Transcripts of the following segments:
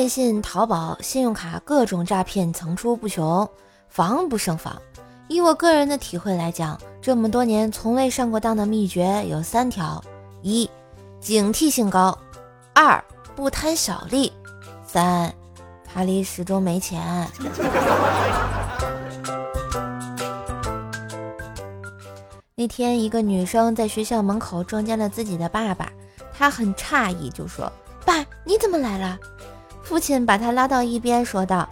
电信、淘宝、信用卡各种诈骗层出不穷，防不胜防。以我个人的体会来讲，这么多年从未上过当的秘诀有三条：一、警惕性高；二、不贪小利；三、卡里始终没钱。那天，一个女生在学校门口撞见了自己的爸爸，她很诧异，就说：“爸，你怎么来了？”父亲把他拉到一边，说道：“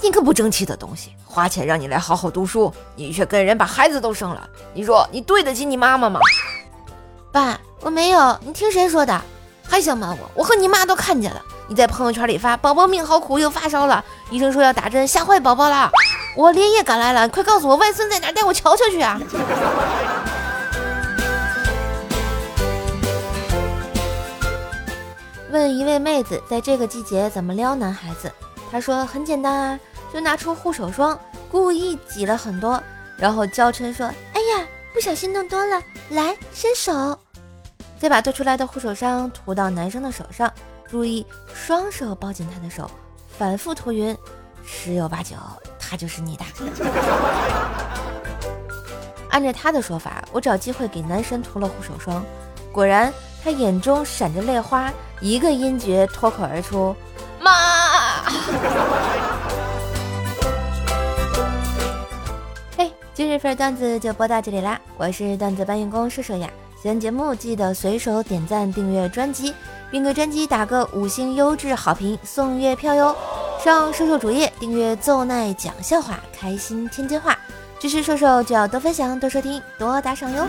你个不争气的东西，花钱让你来好好读书，你却跟人把孩子都生了，你说你对得起你妈妈吗？”爸，我没有，你听谁说的？还想瞒我？我和你妈都看见了，你在朋友圈里发宝宝命好苦，又发烧了，医生说要打针，吓坏宝宝了。我连夜赶来了，快告诉我外孙在哪，带我瞧瞧去啊！问一位妹子，在这个季节怎么撩男孩子？她说很简单啊，就拿出护手霜，故意挤了很多，然后娇嗔说：“哎呀，不小心弄多了，来伸手。”再把多出来的护手霜涂到男生的手上，注意双手抱紧他的手，反复涂匀，十有八九。他就是你的。按照他的说法，我找机会给男神涂了护手霜，果然他眼中闪着泪花，一个音节脱口而出：“妈！”嘿，今日份段子就播到这里啦，我是段子搬运工射手呀。喜欢节目记得随手点赞、订阅专辑，并给专辑打个五星优质好评，送月票哟。上瘦瘦主页订阅奏奈讲笑话，开心天津话，支持瘦瘦就要多分享、多收听、多打赏哟。